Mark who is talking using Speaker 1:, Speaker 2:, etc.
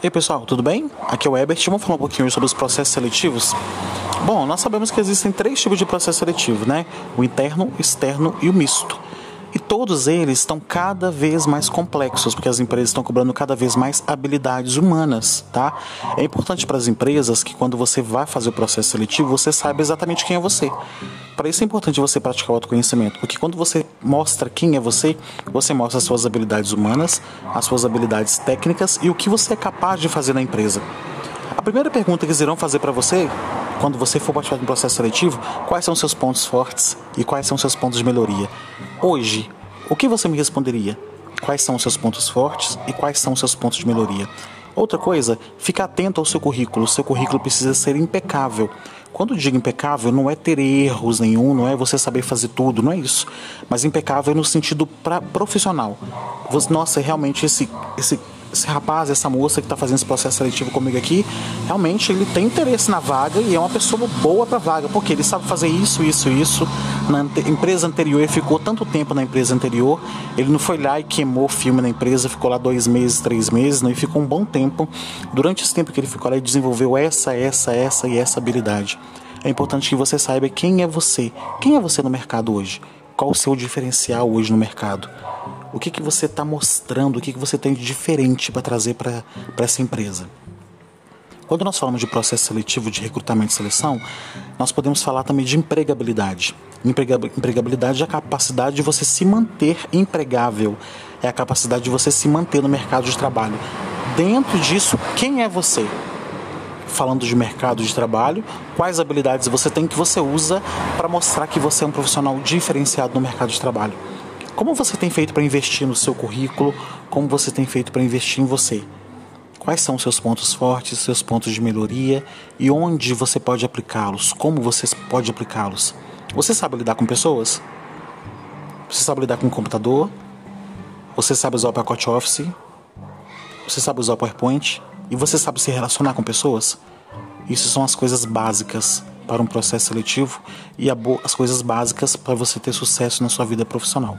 Speaker 1: Ei pessoal, tudo bem? Aqui é o Ebert. Vamos falar um pouquinho sobre os processos seletivos. Bom, nós sabemos que existem três tipos de processo seletivo, né? O interno, o externo e o misto. Todos eles estão cada vez mais complexos, porque as empresas estão cobrando cada vez mais habilidades humanas, tá? É importante para as empresas que quando você vai fazer o processo seletivo, você saiba exatamente quem é você. Para isso é importante você praticar o autoconhecimento, porque quando você mostra quem é você, você mostra as suas habilidades humanas, as suas habilidades técnicas e o que você é capaz de fazer na empresa. A primeira pergunta que eles irão fazer para você, quando você for participar de um processo seletivo, quais são seus pontos fortes e quais são seus pontos de melhoria? Hoje, o que você me responderia? Quais são os seus pontos fortes e quais são os seus pontos de melhoria? Outra coisa, fique atento ao seu currículo. O seu currículo precisa ser impecável. Quando digo impecável, não é ter erros nenhum, não é você saber fazer tudo, não é isso. Mas impecável no sentido pra, profissional. Você, nossa, realmente esse, esse esse rapaz, essa moça que está fazendo esse processo seletivo comigo aqui, realmente ele tem interesse na vaga e é uma pessoa boa para vaga, porque ele sabe fazer isso, isso, isso. Na empresa anterior, ele ficou tanto tempo na empresa anterior, ele não foi lá e queimou o filme na empresa, ficou lá dois meses, três meses, não, e ficou um bom tempo. Durante esse tempo que ele ficou lá, ele desenvolveu essa, essa, essa e essa habilidade. É importante que você saiba quem é você. Quem é você no mercado hoje? Qual o seu diferencial hoje no mercado? O que, que você está mostrando, o que, que você tem de diferente para trazer para essa empresa. Quando nós falamos de processo seletivo de recrutamento e seleção, nós podemos falar também de empregabilidade. Empregabilidade é a capacidade de você se manter empregável, é a capacidade de você se manter no mercado de trabalho. Dentro disso, quem é você? Falando de mercado de trabalho, quais habilidades você tem que você usa para mostrar que você é um profissional diferenciado no mercado de trabalho? Como você tem feito para investir no seu currículo? Como você tem feito para investir em você? Quais são seus pontos fortes, seus pontos de melhoria e onde você pode aplicá-los? Como você pode aplicá-los? Você sabe lidar com pessoas? Você sabe lidar com o computador? Você sabe usar o pacote Office? Você sabe usar o PowerPoint? E você sabe se relacionar com pessoas? Isso são as coisas básicas para um processo seletivo e as coisas básicas para você ter sucesso na sua vida profissional.